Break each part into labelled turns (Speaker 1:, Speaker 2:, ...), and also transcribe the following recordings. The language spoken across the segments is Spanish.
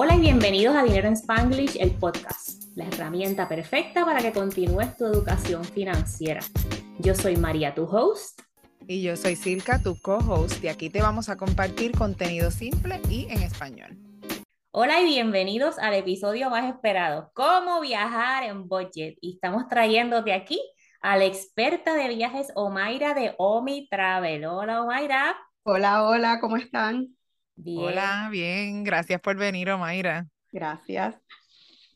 Speaker 1: Hola y bienvenidos a Dinero en Spanglish, el podcast, la herramienta perfecta para que continúes tu educación financiera. Yo soy María, tu host.
Speaker 2: Y yo soy Silka, tu co-host, y aquí te vamos a compartir contenido simple y en español.
Speaker 1: Hola y bienvenidos al episodio más esperado, cómo viajar en budget. Y estamos trayéndote aquí a la experta de viajes Omaira de Omi Travel. Hola Omaira.
Speaker 3: Hola, hola, ¿cómo están?
Speaker 2: Hola, bien, gracias por venir, Omaira.
Speaker 3: Gracias.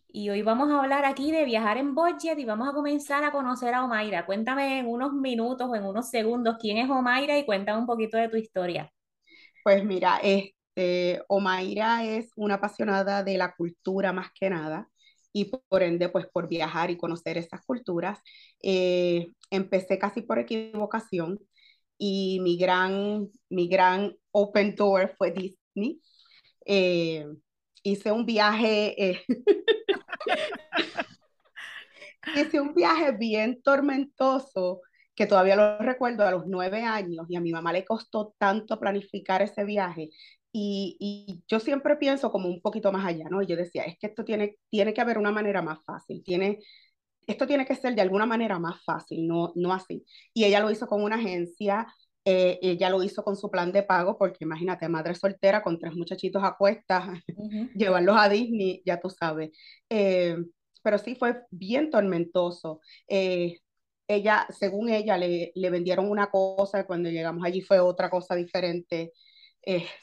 Speaker 1: Y hoy vamos a hablar aquí de viajar en budget y vamos a comenzar a conocer a Omaira. Cuéntame en unos minutos o en unos segundos quién es Omaira y cuéntame un poquito de tu historia.
Speaker 3: Pues mira, este, Omaira es una apasionada de la cultura más que nada y por ende, pues por viajar y conocer esas culturas. Eh, empecé casi por equivocación y mi gran, mi gran open door fue Disney. Eh, hice un viaje, eh, hice un viaje bien tormentoso que todavía lo recuerdo a los nueve años y a mi mamá le costó tanto planificar ese viaje. Y, y, yo siempre pienso como un poquito más allá, ¿no? Y yo decía, es que esto tiene, tiene que haber una manera más fácil, tiene, esto tiene que ser de alguna manera más fácil, no, no así. Y ella lo hizo con una agencia, eh, ella lo hizo con su plan de pago, porque imagínate, madre soltera con tres muchachitos a cuestas, llevarlos a Disney, ya tú sabes. Eh, pero sí fue bien tormentoso. Eh, ella, según ella, le, le, vendieron una cosa y cuando llegamos allí fue otra cosa diferente.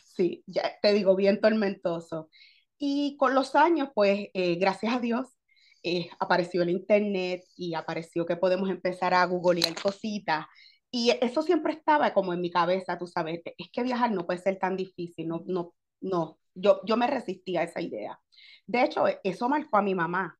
Speaker 3: sí, ya te digo, bien tormentoso. Y con los años, pues, gracias a Dios, eh, apareció el internet y apareció que podemos empezar a googlear cositas. Y eso siempre estaba como en mi cabeza, tú sabes, es que viajar no puede ser tan difícil, no, no, no, yo, yo me resistía a esa idea. De hecho, eso marcó a mi mamá.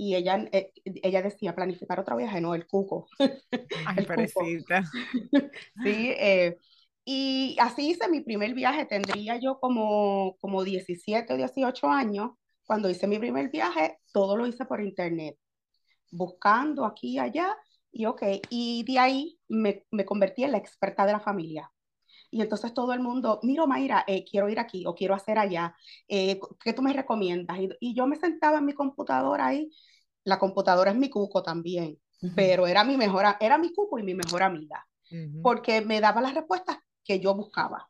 Speaker 3: Y ella, eh, ella decía, planificar otro viaje, no, el cuco.
Speaker 2: Ay, el
Speaker 3: sí, eh, y así hice mi primer viaje, tendría yo como, como 17 o 18 años, cuando hice mi primer viaje, todo lo hice por internet, buscando aquí y allá, y ok, y de ahí me, me convertí en la experta de la familia. Y entonces todo el mundo, mira, Mayra, eh, quiero ir aquí o quiero hacer allá, eh, ¿qué tú me recomiendas? Y, y, yo me sentaba en mi computadora ahí, la computadora es mi cuco también, pero era mi mejor, era mi cuco y mi mejor amiga, porque me daba las respuestas que yo buscaba.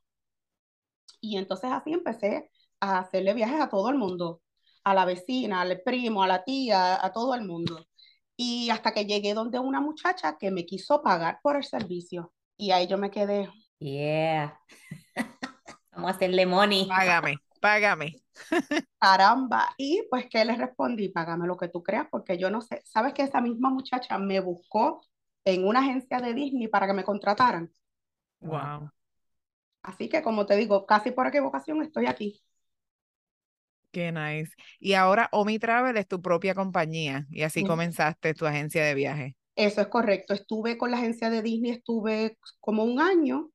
Speaker 3: Y entonces así empecé a hacerle viajes a todo el mundo a la vecina, al primo, a la tía, a todo el mundo. Y hasta que llegué donde una muchacha que me quiso pagar por el servicio. Y ahí yo me quedé.
Speaker 1: Yeah. Vamos a hacerle money.
Speaker 2: Págame, págame.
Speaker 3: Caramba. Y pues, ¿qué le respondí? Págame lo que tú creas, porque yo no sé. ¿Sabes que esa misma muchacha me buscó en una agencia de Disney para que me contrataran?
Speaker 2: Wow.
Speaker 3: Así que, como te digo, casi por equivocación estoy aquí.
Speaker 2: Qué nice. Y ahora Omi Travel es tu propia compañía y así comenzaste tu agencia de viaje.
Speaker 3: Eso es correcto. Estuve con la agencia de Disney, estuve como un año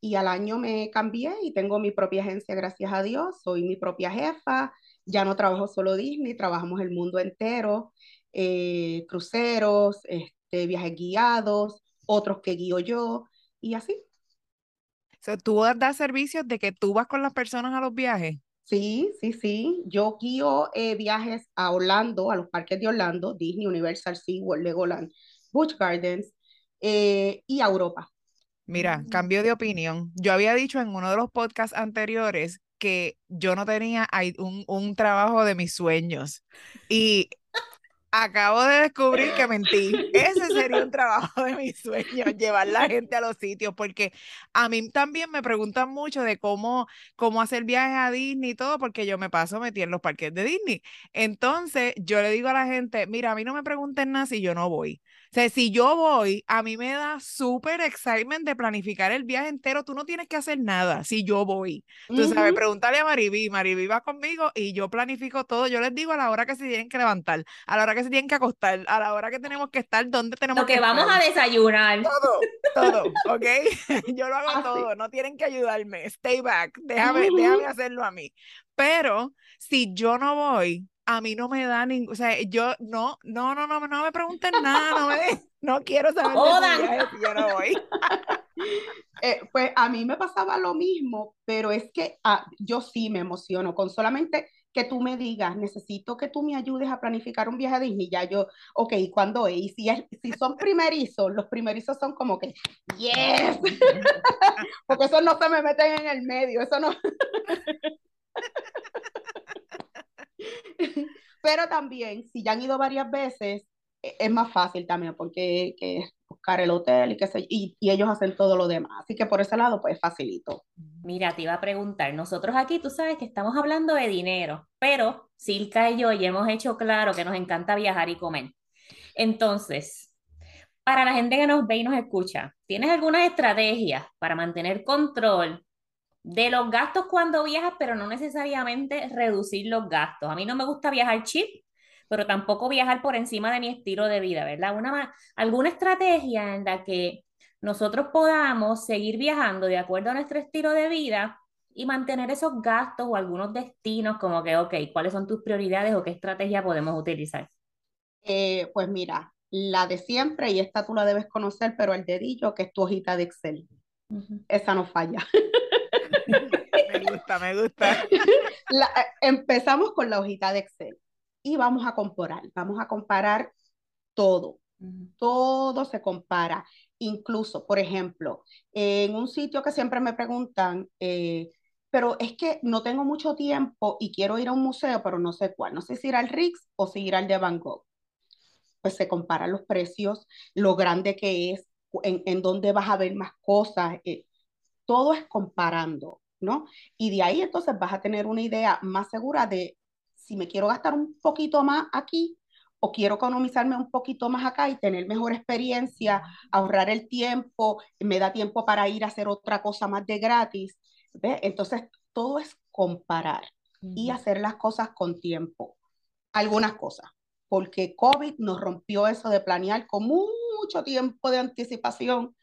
Speaker 3: y al año me cambié y tengo mi propia agencia, gracias a Dios. Soy mi propia jefa. Ya no trabajo solo Disney, trabajamos el mundo entero, eh, cruceros, este, viajes guiados, otros que guío yo y así.
Speaker 2: ¿Tú das servicios de que tú vas con las personas a los viajes?
Speaker 3: Sí, sí, sí. Yo guío eh, viajes a Orlando, a los parques de Orlando, Disney, Universal, SeaWorld, Legoland, Busch Gardens eh, y a Europa.
Speaker 2: Mira, cambio de opinión. Yo había dicho en uno de los podcasts anteriores que yo no tenía un, un trabajo de mis sueños. Y Acabo de descubrir que mentí. Ese sería un trabajo de mis sueños, llevar la gente a los sitios, porque a mí también me preguntan mucho de cómo, cómo hacer viajes a Disney y todo, porque yo me paso metí en los parques de Disney. Entonces, yo le digo a la gente, mira, a mí no me pregunten nada si yo no voy. O sea, si yo voy, a mí me da súper excitement de planificar el viaje entero. Tú no tienes que hacer nada si yo voy. Tú sabes, pregúntale a Mariví. Mariví va conmigo y yo planifico todo. Yo les digo a la hora que se tienen que levantar, a la hora que se tienen que acostar, a la hora que tenemos que estar, dónde tenemos
Speaker 1: lo que,
Speaker 2: que
Speaker 1: vamos a desayunar.
Speaker 2: Todo, todo, ¿ok? yo lo hago todo. No tienen que ayudarme. Stay back. Déjame, déjame hacerlo a mí. Pero si yo no voy, a mí no me da ningún, o sea, yo no, no, no, no, no me pregunten nada, no me, no quiero saber de si yo no voy.
Speaker 3: eh, pues a mí me pasaba lo mismo, pero es que ah, yo sí me emociono con solamente que tú me digas, necesito que tú me ayudes a planificar un viaje a Disney, ya yo, ok, ¿cuándo es? Y si, es, si son primerizos, los primerizos son como que, yes, porque eso no se me meten en el medio, eso no. Pero también, si ya han ido varias veces, e, es más fácil también, porque que buscar el hotel y qué sé y, y ellos hacen todo lo demás. Así que por ese lado, pues facilito.
Speaker 1: Mira, te iba a preguntar, nosotros aquí, tú sabes que estamos hablando de dinero, pero Silka y yo ya hemos hecho claro que nos encanta viajar y comer. Entonces, para la gente que nos ve y nos escucha, ¿tienes alguna estrategia para mantener control de los gastos cuando viajas, pero no necesariamente reducir los gastos? A mí no me gusta viajar cheap, pero tampoco viajar por encima de mi estilo de vida, ¿verdad? Una, alguna estrategia en la que nosotros podamos seguir viajando de acuerdo a nuestro estilo de vida y mantener esos gastos o algunos destinos como que, ok, ¿cuáles son tus prioridades o qué estrategia podemos utilizar?
Speaker 3: Eh, pues mira, la de siempre, y esta tú la debes conocer, pero el dedillo, que es tu hojita de Excel. Esa no falla.
Speaker 2: me gusta, me gusta.
Speaker 3: Eh, empezamos con la hojita de Excel y vamos a comparar, vamos a comparar todo. Todo se compara. Incluso, por ejemplo, en un sitio que siempre me preguntan, eh, pero es que no tengo mucho tiempo y quiero ir a un museo, pero no sé cuál. No sé si ir al Rix o si ir al de Van Gogh. Pues se comparan los precios, lo grande que es, en, en dónde vas a ver más cosas. Eh, todo es comparando, ¿no? Y de ahí entonces vas a tener una idea más segura de si me quiero gastar un poquito más aquí, o quiero economizarme un poquito más acá y tener mejor experiencia, ahorrar el tiempo, me da tiempo para ir a hacer otra cosa más de gratis. Entonces, todo es comparar y hacer las cosas con tiempo. Algunas cosas, porque COVID nos rompió eso de planear con mucho tiempo de anticipación.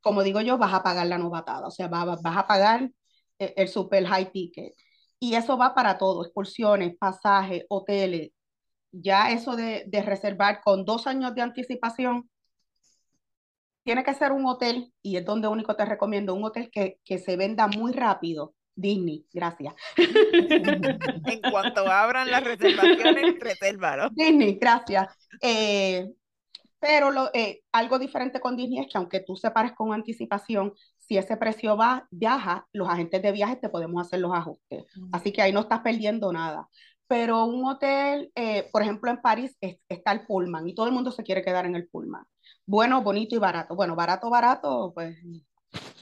Speaker 3: Como digo yo, vas a pagar la novatada, o sea, vas, vas a pagar el, el super high ticket. Y eso va para todo, excursiones, pasajes, hoteles, ya eso de, reservar con dos años de anticipación, tiene que ser un hotel, y es donde único te recomiendo, un hotel que, se venda muy rápido. Disney, gracias.
Speaker 2: en cuanto abran las reservaciones, resérvalo.
Speaker 3: Disney, gracias. Eh, pero lo, eh, algo diferente con Disney es que aunque tú separes con anticipación, si ese precio va, viaja, los agentes de viajes te podemos hacer los ajustes. Así que ahí no estás perdiendo nada pero un hotel, eh, por ejemplo, en París está el Pullman y todo el mundo se quiere quedar en el Pullman. Bueno, bonito y barato. Bueno, barato, barato, pues.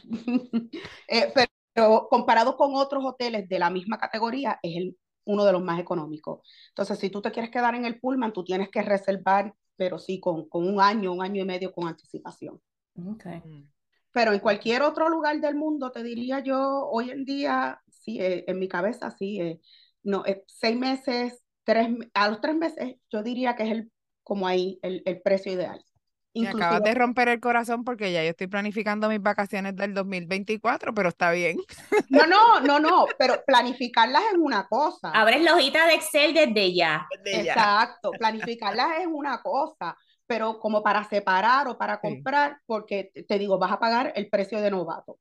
Speaker 3: Eh, pero comparado con otros hoteles de la misma categoría, es el, uno de los más económicos. Entonces, si tú te quieres quedar en el Pullman, tú tienes que reservar, pero sí, con, con un año, un año y medio con anticipación.
Speaker 1: Okay. Mm.
Speaker 3: Pero en cualquier otro lugar del mundo, te diría yo, hoy en día, sí, eh, en mi cabeza, sí, no, eh, seis meses, tres, a los tres meses, yo diría que es el, como ahí, el, el precio ideal.
Speaker 2: Me acabas de romper el corazón porque ya yo estoy planificando mis vacaciones del 2024, pero está bien.
Speaker 3: No, no, no, no, pero planificarlas es una cosa.
Speaker 1: Abres la hojita de Excel desde ya.
Speaker 3: Desde Exacto, planificarlas es una cosa, pero como para separar o para comprar, porque te digo, vas a pagar el precio de novato.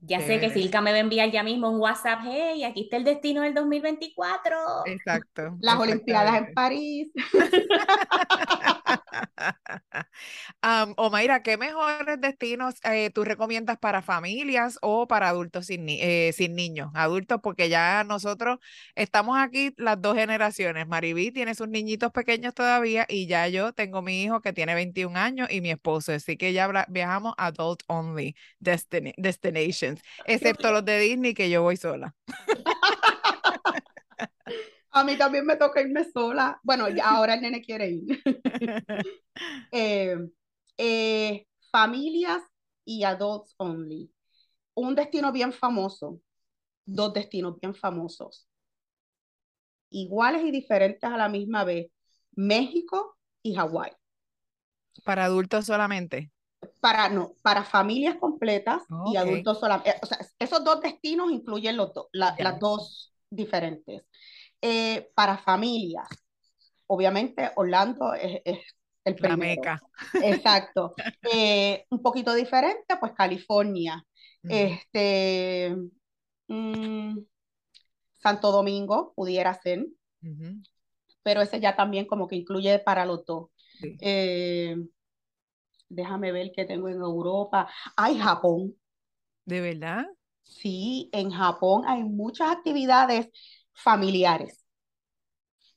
Speaker 1: Ya sé que Silka me va a enviar ya mismo un WhatsApp, hey, aquí está el destino del 2024.
Speaker 2: Exacto.
Speaker 3: Las Olimpiadas en París.
Speaker 2: um, Omaira, ¿qué mejores destinos eh, tú recomiendas para familias o para adultos sin, eh, sin niños? Adultos, porque ya nosotros estamos aquí las dos generaciones. Maribí tiene sus niñitos pequeños todavía y ya yo tengo mi hijo que tiene 21 años y mi esposo, así que ya viajamos adult only destinations, excepto los de Disney que yo voy sola.
Speaker 3: A mí también me toca irme sola. Bueno, ya ahora el nene quiere ir. Eh, eh, familias y adults only. Un destino bien famoso, dos destinos bien famosos, iguales y diferentes a la misma vez. México y Hawái.
Speaker 2: ¿Para adultos solamente?
Speaker 3: Para, no, para familias completas y adultos solamente. Eh, o sea, esos dos destinos incluyen los las dos diferentes. Eh, para familias, obviamente Orlando es, el primero.
Speaker 2: meca.
Speaker 3: Exacto. Eh, un poquito diferente, pues California. Este, mm, Santo Domingo pudiera ser, pero ese ya también como que incluye para los dos. Eh, déjame ver qué tengo en Europa. Hay Japón.
Speaker 2: ¿De verdad?
Speaker 3: Sí, en Japón hay muchas actividades familiares.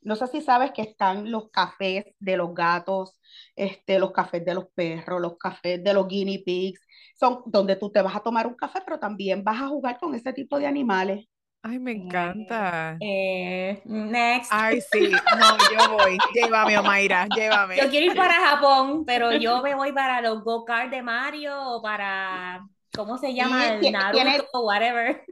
Speaker 3: No sé si sabes que están los cafés de los gatos, este, los cafés de los perros, los cafés de los guinea pigs, son donde tú te vas a tomar un café, pero también vas a jugar con ese tipo de animales.
Speaker 2: Ay, me encanta.
Speaker 1: Eh, next.
Speaker 2: Ay, sí, no, yo voy. Llévame, Omaira, llévame.
Speaker 1: Yo quiero ir para Japón, pero yo me voy para los go-kart de Mario o para, ¿cómo se llama? El Naruto o whatever.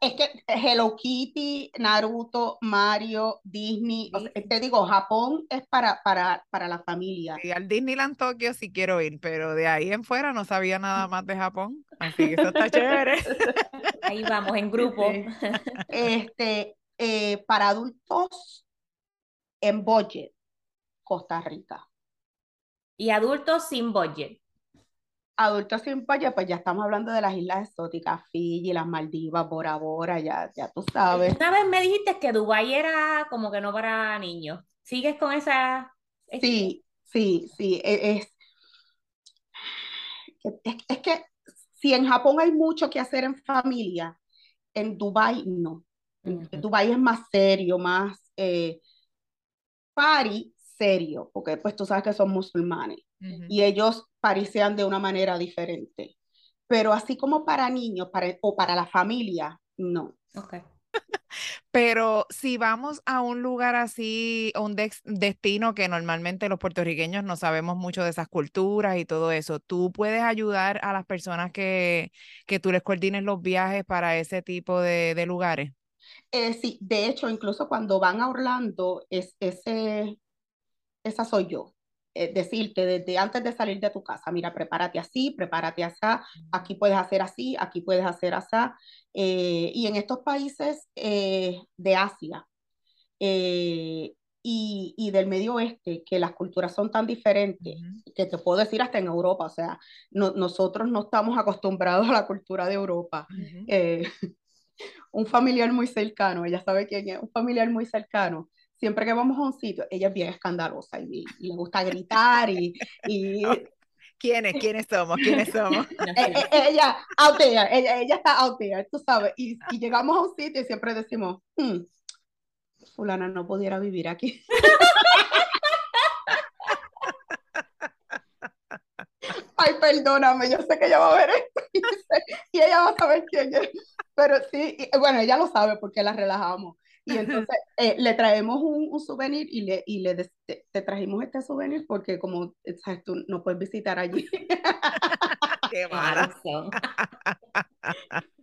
Speaker 3: Es que Hello Kitty, Naruto, Mario, Disney, te digo, Japón es para, para, para la familia.
Speaker 2: Y al Disneyland Tokio sí quiero ir, pero de ahí en fuera no sabía nada más de Japón, así que eso está chévere.
Speaker 1: Ahí vamos, en grupo.
Speaker 3: Este, eh, para adultos en budget, Costa Rica.
Speaker 1: Y adultos sin budget
Speaker 3: adultos sin budget, pues ya estamos hablando de las islas exóticas, Fiji, las Maldivas, Bora Bora, ya, ya tú sabes.
Speaker 1: Una vez me dijiste que Dubái era como que no para niños. ¿Sigues con esa?
Speaker 3: Sí, sí, sí. E, es, es, que si en Japón hay mucho que hacer en familia, en Dubái no. En Dubái es más serio, más eh, party serio, porque pues tú sabes que son musulmanes y ellos parisean de una manera diferente. Pero así como para niños para, o para la familia, no.
Speaker 1: Okay.
Speaker 2: Pero si vamos a un lugar así, un destino que normalmente los puertorriqueños no sabemos mucho de esas culturas y todo eso, ¿tú puedes ayudar a las personas que, que tú les coordines los viajes para ese tipo de, de lugares?
Speaker 3: Eh, sí, de hecho, incluso cuando van a Orlando, es, ese, esa soy yo. Eh, decirte desde antes de salir de tu casa, mira, prepárate así, prepárate así, aquí puedes hacer así, aquí puedes hacer así. Eh, y en estos países eh, de Asia y, y, del Medio Oeste, que las culturas son tan diferentes, que te puedo decir hasta en Europa, o sea, nosotros no estamos acostumbrados a la cultura de Europa. un familiar muy cercano, ella sabe quién es, un familiar muy cercano, siempre que vamos a un sitio, ella es bien escandalosa y, le gusta gritar y... y...
Speaker 2: ¿Quiénes? ¿Quiénes somos? ¿Quiénes somos?
Speaker 3: Eh, eh, ella, out there, ella, ella está out there, tú sabes, y, y llegamos a un sitio y siempre decimos, hmm, fulana no pudiera vivir aquí. Ay, perdóname, yo sé que ella va a ver esto y, ella va a saber quién es. Pero sí, bueno, ella lo sabe porque la relajamos. Y entonces eh, le traemos un, un, souvenir y le, y le te, trajimos este souvenir porque como sabes, tú no puedes visitar allí.
Speaker 2: Qué mala.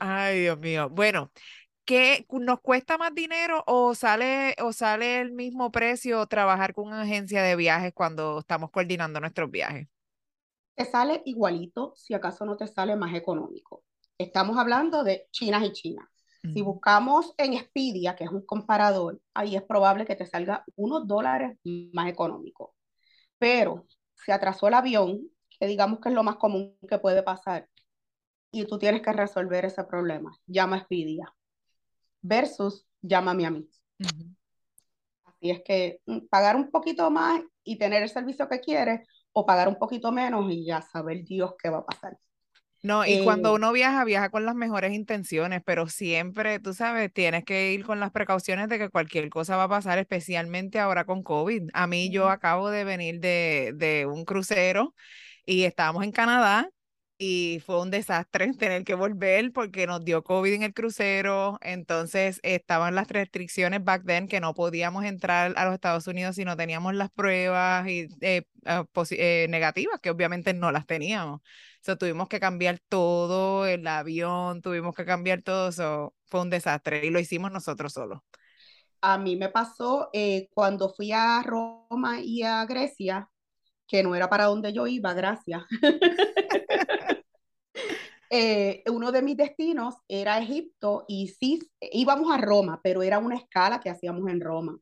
Speaker 2: Ay, Dios mío. Bueno, ¿qué nos cuesta más dinero o sale, o sale el mismo precio trabajar con una agencia de viajes cuando estamos coordinando nuestros viajes?
Speaker 3: Te sale igualito, si acaso no te sale más económico. Estamos hablando de chinas y chinas. Si buscamos en Expedia, que es un comparador, ahí es probable que te salga unos dólares más económico. Pero si atrasó el avión, que digamos que es lo más común que puede pasar, y tú tienes que resolver ese problema, llama a Expedia. Versus llámame a mí. Así es que mm, pagar un poquito más y tener el servicio que quieres, o pagar un poquito menos y ya saber Dios qué va a pasar.
Speaker 2: No, y cuando eh, uno viaja, viaja con las mejores intenciones, pero siempre, tú sabes, tienes que ir con las precauciones de que cualquier cosa va a pasar, especialmente ahora con COVID. A mí yo acabo de venir de, de un crucero y estábamos en Canadá y fue un desastre tener que volver porque nos dio COVID en el crucero, entonces estaban las restricciones back then que no podíamos entrar a los Estados Unidos si no teníamos las pruebas y, eh, ah, eh, negativas, que obviamente no las teníamos. So, tuvimos que cambiar todo, el avión, tuvimos que cambiar todo, eso fue un desastre y lo hicimos nosotros solos.
Speaker 3: A mí me pasó eh, cuando fui a Roma y a Grecia, que no era para donde yo iba, gracias. Eh, uno de mis destinos era Egipto y sí íbamos a Roma, pero era una escala que hacíamos en Roma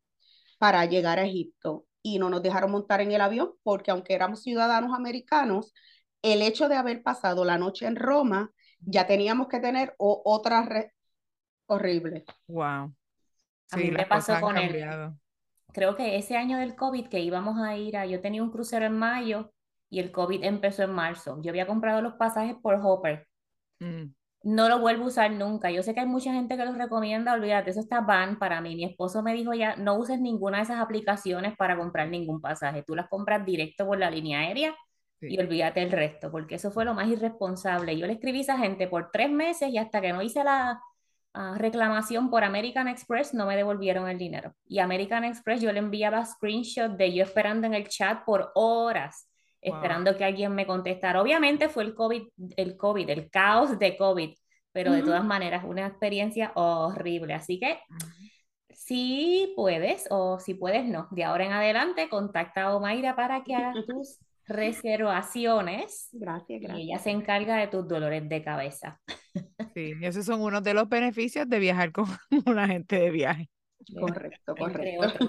Speaker 3: para llegar a Egipto y no nos dejaron montar en el avión porque aunque éramos ciudadanos americanos, el hecho de haber pasado la noche en Roma, ya teníamos que tener otra, Horrible.
Speaker 2: Wow.
Speaker 1: A mí me pasó con el, creo que ese año del COVID que íbamos a ir a, yo tenía un crucero en mayo y el COVID empezó en marzo. Yo había comprado los pasajes por Hopper. Mm. No lo vuelvo a usar nunca. Yo sé que hay mucha gente que los recomienda, olvídate, eso está van para mí. Mi esposo me dijo ya, no uses ninguna de esas aplicaciones para comprar ningún pasaje. Tú las compras directo por la línea aérea y olvídate el resto, porque eso fue lo más irresponsable. Yo le escribí a esa gente por tres meses y hasta que no hice la, reclamación por American Express, no me devolvieron el dinero. Y American Express yo le enviaba screenshot de yo esperando en el chat por horas, esperando que alguien me contestara. Obviamente fue el COVID, el COVID, el caos de COVID, pero de todas maneras una experiencia horrible. Así que si puedes o si puedes no, de ahora en adelante contacta a Omaira para que hagas tus reservaciones.
Speaker 3: Gracias, gracias.
Speaker 1: Y ella se encarga de tus dolores de cabeza.
Speaker 2: Sí, esos son unos de los beneficios de viajar con una gente de viaje.
Speaker 3: Correcto, correcto.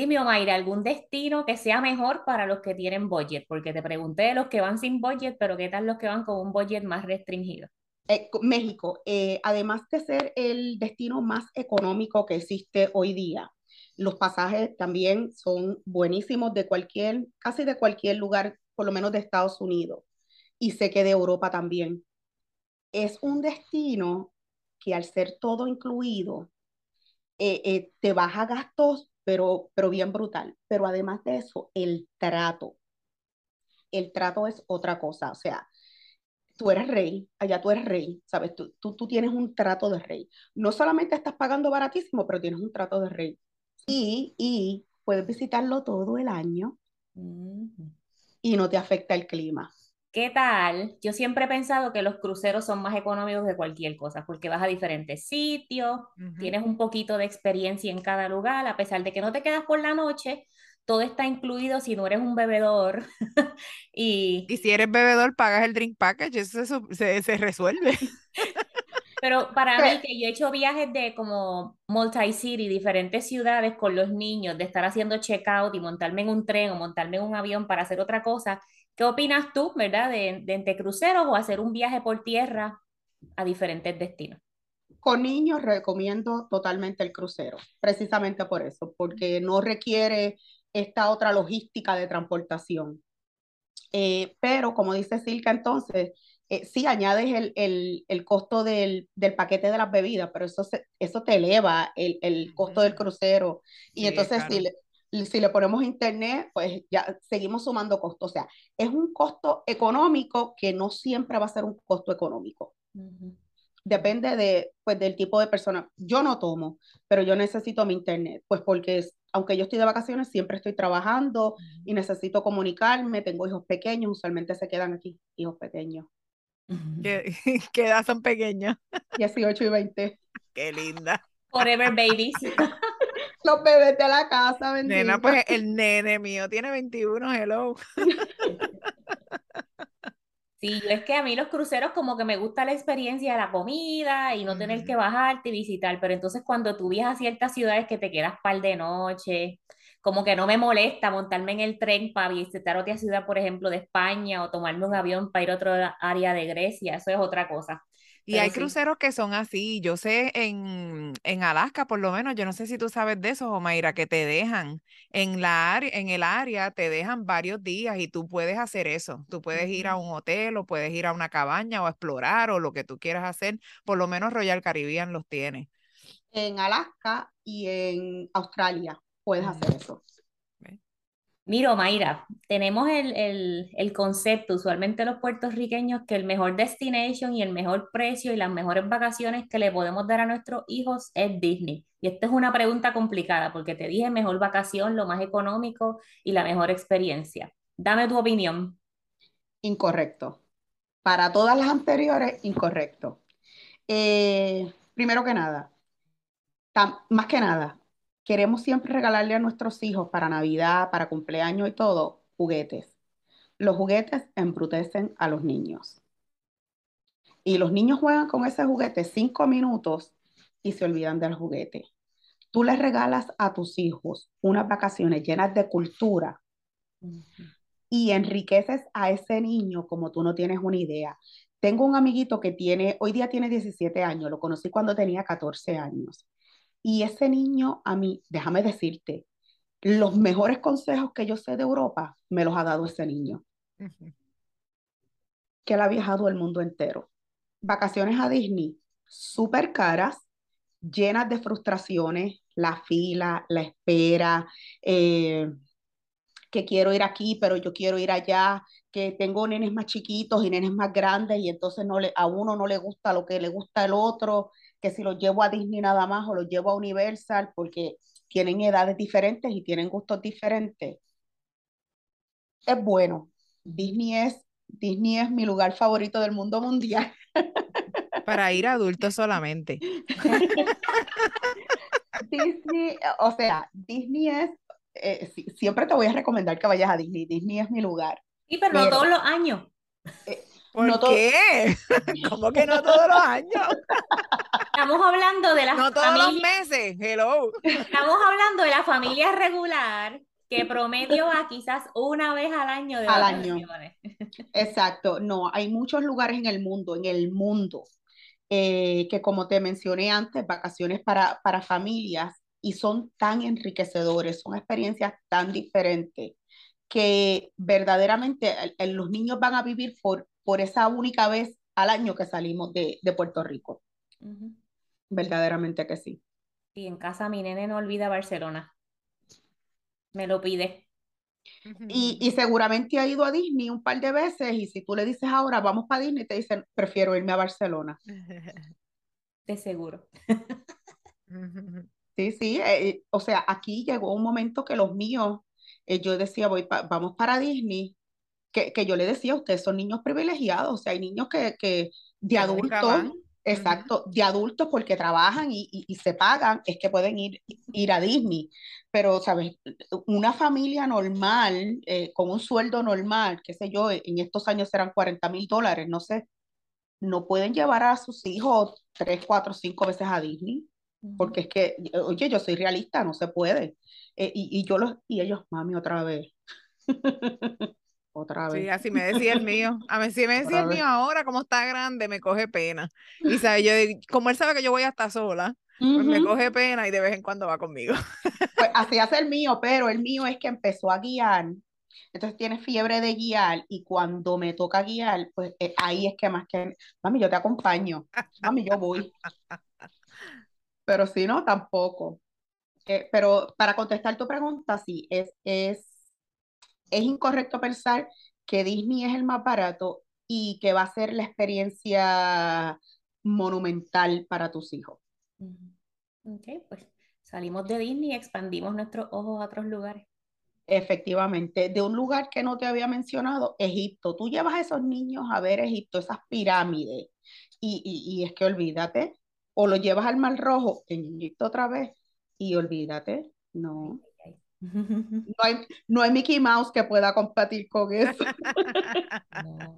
Speaker 1: Dime, Omaira, ¿algún destino que sea mejor para los que tienen budget? Porque te pregunté de los que van sin budget, pero ¿qué tal los que van con un budget más restringido?
Speaker 3: Eh, México, eh, además de ser el destino más económico que existe hoy día, los pasajes también son buenísimos de cualquier, casi de cualquier lugar, por lo menos de Estados Unidos. Y sé que de Europa también. Es un destino que al ser todo incluido, eh, eh, te baja gastos, pero, pero bien brutal. Pero además de eso, el trato. El trato es otra cosa. O sea, tú eres rey, allá tú eres rey, ¿sabes? Tú, tú, tú tienes un trato de rey. No solamente estás pagando baratísimo, pero tienes un trato de rey y, puedes visitarlo todo el año y no te afecta el clima.
Speaker 1: ¿Qué tal? Yo siempre he pensado que los cruceros son más económicos que cualquier cosa, porque vas a diferentes sitios, tienes un poquito de experiencia en cada lugar, a pesar de que no te quedas por la noche, todo está incluido si no eres un bebedor. y...
Speaker 2: y si eres bebedor, pagas el drink package, eso, eso se, se resuelve.
Speaker 1: Pero para mí, que yo he hecho viajes de como multi-city, diferentes ciudades con los niños, de estar haciendo check-out y montarme en un tren o montarme en un avión para hacer otra cosa, ¿qué opinas tú, verdad, de, de entre cruceros o hacer un viaje por tierra a diferentes destinos?
Speaker 3: Con niños recomiendo totalmente el crucero, precisamente por eso, porque no requiere esta otra logística de transportación. Eh, pero como dice Silka, entonces, eh, sí añades el, el, el costo del, del, paquete de las bebidas, pero eso, eso te eleva el, el costo del crucero. Y entonces si si le ponemos internet, pues ya seguimos sumando costos. O sea, es un costo económico que no siempre va a ser un costo económico. Depende de, pues, del tipo de persona. Yo no tomo, pero yo necesito mi internet, pues porque aunque yo estoy de vacaciones, siempre estoy trabajando y necesito comunicarme. Tengo hijos pequeños, usualmente se quedan aquí, hijos pequeños.
Speaker 2: ¿Qué, edad son pequeños?
Speaker 3: 18 y 20.
Speaker 2: Qué linda.
Speaker 1: Forever babies.
Speaker 3: Los bebés de la casa, bendito.
Speaker 2: Nena, pues el nene mío tiene 21, hello.
Speaker 1: Sí, es que a mí los cruceros como que me gusta la experiencia de la comida y no tener que bajarte y visitar, pero entonces cuando tú viajas a ciertas ciudades que te quedas par de noche, como que no me molesta montarme en el tren para visitar otra ciudad, por ejemplo, de España o tomarme un avión para ir a otra área de Grecia, eso es otra cosa.
Speaker 2: Y hay cruceros que son así, yo sé en, en, Alaska por lo menos, yo no sé si tú sabes de eso, Omaira, que te dejan en, la en el área, te dejan varios días y tú puedes hacer eso, tú puedes ir a un hotel o puedes ir a una cabaña o explorar o lo que tú quieras hacer, por lo menos Royal Caribbean los tiene.
Speaker 3: En Alaska y en Australia puedes hacer eso.
Speaker 1: Mira, Mayra, tenemos el, concepto, usualmente los puertorriqueños, que el mejor destination y el mejor precio y las mejores vacaciones que le podemos dar a nuestros hijos es Disney. Y esta es una pregunta complicada porque te dije mejor vacación, lo más económico y la mejor experiencia. Dame tu opinión.
Speaker 3: Incorrecto. Para todas las anteriores, incorrecto. Eh, primero que nada, más que nada, queremos siempre regalarle a nuestros hijos para Navidad, para cumpleaños y todo, juguetes. Los juguetes embrutecen a los niños. Y los niños juegan con ese juguete cinco minutos y se olvidan del juguete. Tú les regalas a tus hijos unas vacaciones llenas de cultura y enriqueces a ese niño como tú no tienes una idea. tengo un amiguito que tiene, hoy día tiene 17 años, lo conocí cuando tenía 14 años. Y ese niño, a mí, déjame decirte, los mejores consejos que yo sé de Europa me los ha dado ese niño, que él ha viajado el mundo entero. Vacaciones a Disney, súper caras, llenas de frustraciones, la fila, la espera, eh, que quiero ir aquí, pero yo quiero ir allá, que tengo nenes más chiquitos y nenes más grandes y entonces no le, a uno no le gusta lo que le gusta al otro, que si los llevo a Disney nada más o los llevo a Universal porque tienen edades diferentes y tienen gustos diferentes. Es bueno. Disney es, Disney es mi lugar favorito del mundo mundial.
Speaker 2: Para ir adultos solamente.
Speaker 3: Disney, o sea, Disney es, eh, siempre te voy a recomendar que vayas a Disney. Disney es mi lugar.
Speaker 1: Sí, pero, no todos los años.
Speaker 2: Eh, ¿Por qué? ¿Cómo que no todos los años?
Speaker 1: Estamos hablando de las
Speaker 2: No todos los meses, hello.
Speaker 1: Estamos hablando de la familia regular que promedio va quizás una vez al año de
Speaker 3: al año. Exacto, no, hay muchos lugares en el mundo, en el mundo, eh, que como te mencioné antes, vacaciones para, para familias y son tan enriquecedores, son experiencias tan diferentes que verdaderamente los niños van a vivir por, por esa única vez al año que salimos de, de Puerto Rico. Verdaderamente que sí.
Speaker 1: Y en casa mi nene no olvida Barcelona. Me lo pide.
Speaker 3: Y, y, seguramente ha ido a Disney un par de veces y si tú le dices ahora vamos para Disney, te dicen prefiero irme a Barcelona.
Speaker 1: De seguro.
Speaker 3: Sí, sí, eh, o sea, aquí llegó un momento que los míos, eh, yo decía, voy vamos para Disney, que, que, yo le decía, ustedes son niños privilegiados, o sea, hay niños que, que de adultos, Exacto, de adultos porque trabajan y, se pagan, es que pueden ir, ir a Disney. Pero, ¿sabes? Una familia normal, eh, con un sueldo normal, qué sé yo, en estos años serán 40 mil dólares, no sé, no pueden llevar a sus hijos tres, cuatro, cinco veces a Disney. Porque es que, oye, yo soy realista, no se puede. Eh, y, y yo los, y ellos, mami, otra vez. otra vez.
Speaker 2: Sí, así me decía el mío. A mí sí me decía el mío ahora, como está grande, me coge pena. Y sabe, yo, como él sabe que yo voy hasta sola, pues me coge pena y de vez en cuando va conmigo.
Speaker 3: Pues así hace el mío, pero el mío es que empezó a guiar. Entonces tiene fiebre de guiar y cuando me toca guiar, pues eh, ahí es que más que, mami, yo te acompaño, mami, yo voy. Pero si no, tampoco. Eh, pero para contestar tu pregunta, sí, es, es es incorrecto pensar que Disney es el más barato y que va a ser la experiencia monumental para tus hijos.
Speaker 1: Ok, pues salimos de Disney y expandimos nuestros ojos a otros lugares.
Speaker 3: Efectivamente, de un lugar que no te había mencionado, Egipto. Tú llevas a esos niños a ver Egipto, esas pirámides, y, y es que olvídate, o lo llevas al Mar Rojo en Egipto otra vez, y olvídate, no. No hay, no hay Mickey Mouse que pueda competir con eso.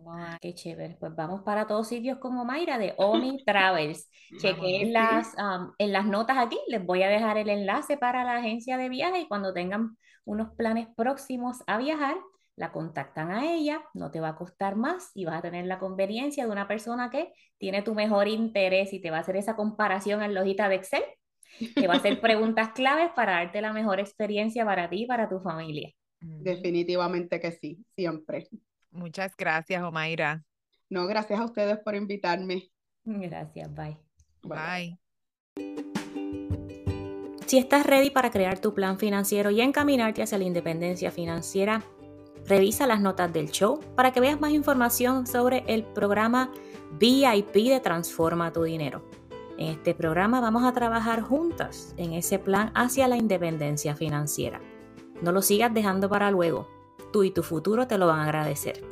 Speaker 1: No, qué chévere. Pues vamos para todos sitios como Mayra de Omi Travels. Chequé en las, en las notas aquí, les voy a dejar el enlace para la agencia de viaje y cuando tengan unos planes próximos a viajar, la contactan a ella, no te va a costar más y vas a tener la conveniencia de una persona que tiene tu mejor interés y te va a hacer esa comparación en la hojita de Excel que va a hacer preguntas claves para darte la mejor experiencia para ti y para tu familia.
Speaker 3: Definitivamente que sí, siempre.
Speaker 2: Muchas gracias, Omaira.
Speaker 3: No, gracias a ustedes por invitarme.
Speaker 1: Gracias, bye.
Speaker 2: Bye.
Speaker 1: Si estás ready para crear tu plan financiero y encaminarte hacia la independencia financiera, revisa las notas del show para que veas más información sobre el programa VIP de Transforma tu Dinero. En este programa vamos a trabajar juntas en ese plan hacia la independencia financiera. No lo sigas dejando para luego. Tú y tu futuro te lo van a agradecer.